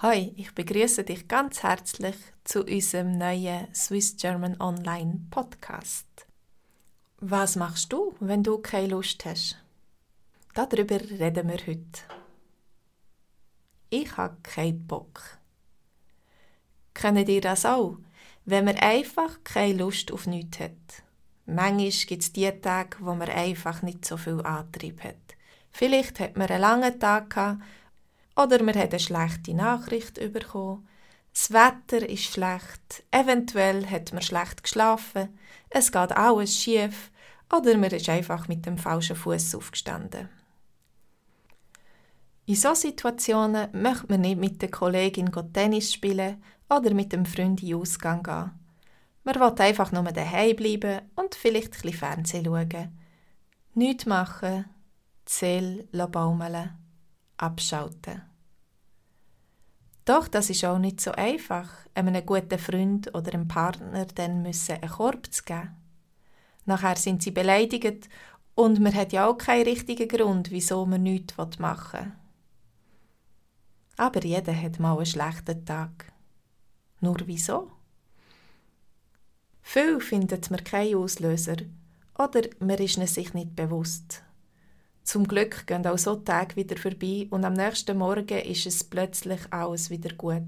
Hi, ich begrüße dich ganz herzlich zu unserem neuen Swiss German Online Podcast. Was machst du, wenn du keine Lust hast? Darüber reden wir heute. Ich habe keinen Bock. Kennt ihr das auch? Wenn man einfach keine Lust auf nichts hat. Manchmal gibt es die Tage, wo man einfach nicht so viel Antrieb hat. Vielleicht hat man einen langen Tag gehabt oder man hat eine schlechte Nachricht bekommen. Das Wetter ist schlecht. Eventuell hat man schlecht geschlafen. Es geht alles schief. Oder man ist einfach mit dem falschen Fuß aufgestanden. In solchen Situationen möchte man nicht mit der Kollegin Tennis spielen oder mit dem Freund in Ausgang gehen. Man will einfach nur daheim bleiben und vielleicht ein bisschen Fernsehen schauen. Nichts machen, Zähl baumeln, abschalten. Doch das ist auch nicht so einfach, einem guten Freund oder einem Partner dann müssen einen Korb zu geben. Nachher sind sie beleidigt und man hat ja auch keinen richtigen Grund, wieso man nichts machen will. Aber jeder hat mal einen schlechten Tag. Nur wieso? Viel findet man keinen Auslöser oder man ist sich nicht bewusst. Zum Glück gehen auch so Tage wieder vorbei und am nächsten Morgen ist es plötzlich alles wieder gut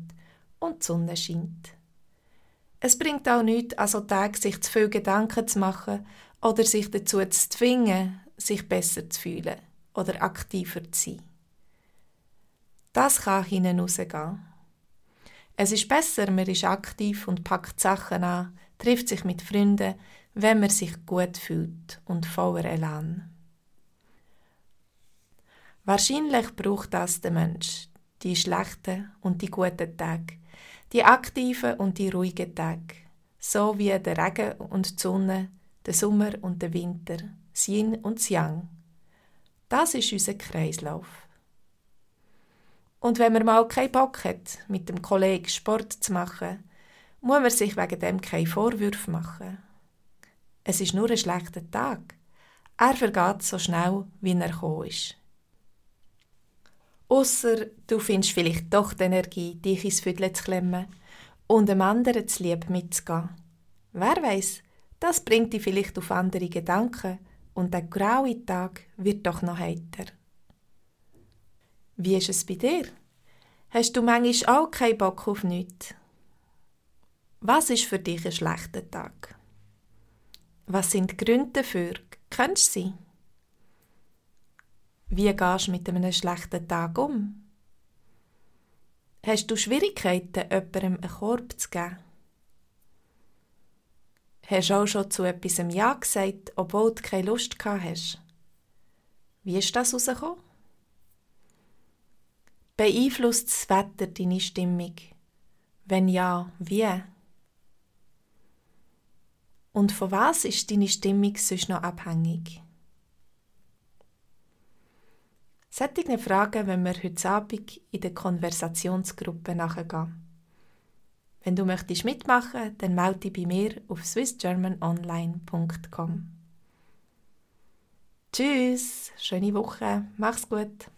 und die Sonne scheint. Es bringt auch nichts, an so Tagen sich zu viel Gedanken zu machen oder sich dazu zu zwingen, sich besser zu fühlen oder aktiver zu sein. Das kann hinten rausgehen. Es ist besser, man ist aktiv und packt Sachen an, trifft sich mit Freunden, wenn man sich gut fühlt und voller Elan. Wahrscheinlich braucht das der Mensch, die schlechten und die guten Tage, die aktiven und die ruhigen Tage, so wie der Regen und die Sonne, der Sommer und der Winter, das Yin und das Yang. Das ist unser Kreislauf. Und wenn man mal keinen Bock hat, mit dem Kollegen Sport zu machen, muss man sich wegen dem keine Vorwürfe machen. Es ist nur ein schlechter Tag. Er vergeht so schnell, wie er gekommen ist. Ausser du findest vielleicht doch die Energie, dich ins Viertel zu klemmen und dem anderen zu lieb mitzugehen. Wer weiß, das bringt dich vielleicht auf andere Gedanken und der graue Tag wird doch noch heiter. Wie ist es bei dir? Hast du manchmal auch keinen Bock auf nichts? Was ist für dich ein schlechter Tag? Was sind die Gründe dafür? Kennst du sie? Wie gehst du mit einem schlechten Tag um? Hast du Schwierigkeiten, jemandem einen Korb zu geben? Hast du auch schon zu etwas Ja gesagt, obwohl du keine Lust gehabt hast? Wie ist das herausgekommen? Beeinflusst das Wetter deine Stimmung? Wenn ja, wie? Und von was ist deine Stimmung sonst noch abhängig? Solche Fragen wenn wir heute Abend in der Konversationsgruppe nachgehen. Wenn du möchtest mitmachen, dann melde dich bei mir auf swissgermanonline.com. Tschüss, schöne Woche, mach's gut.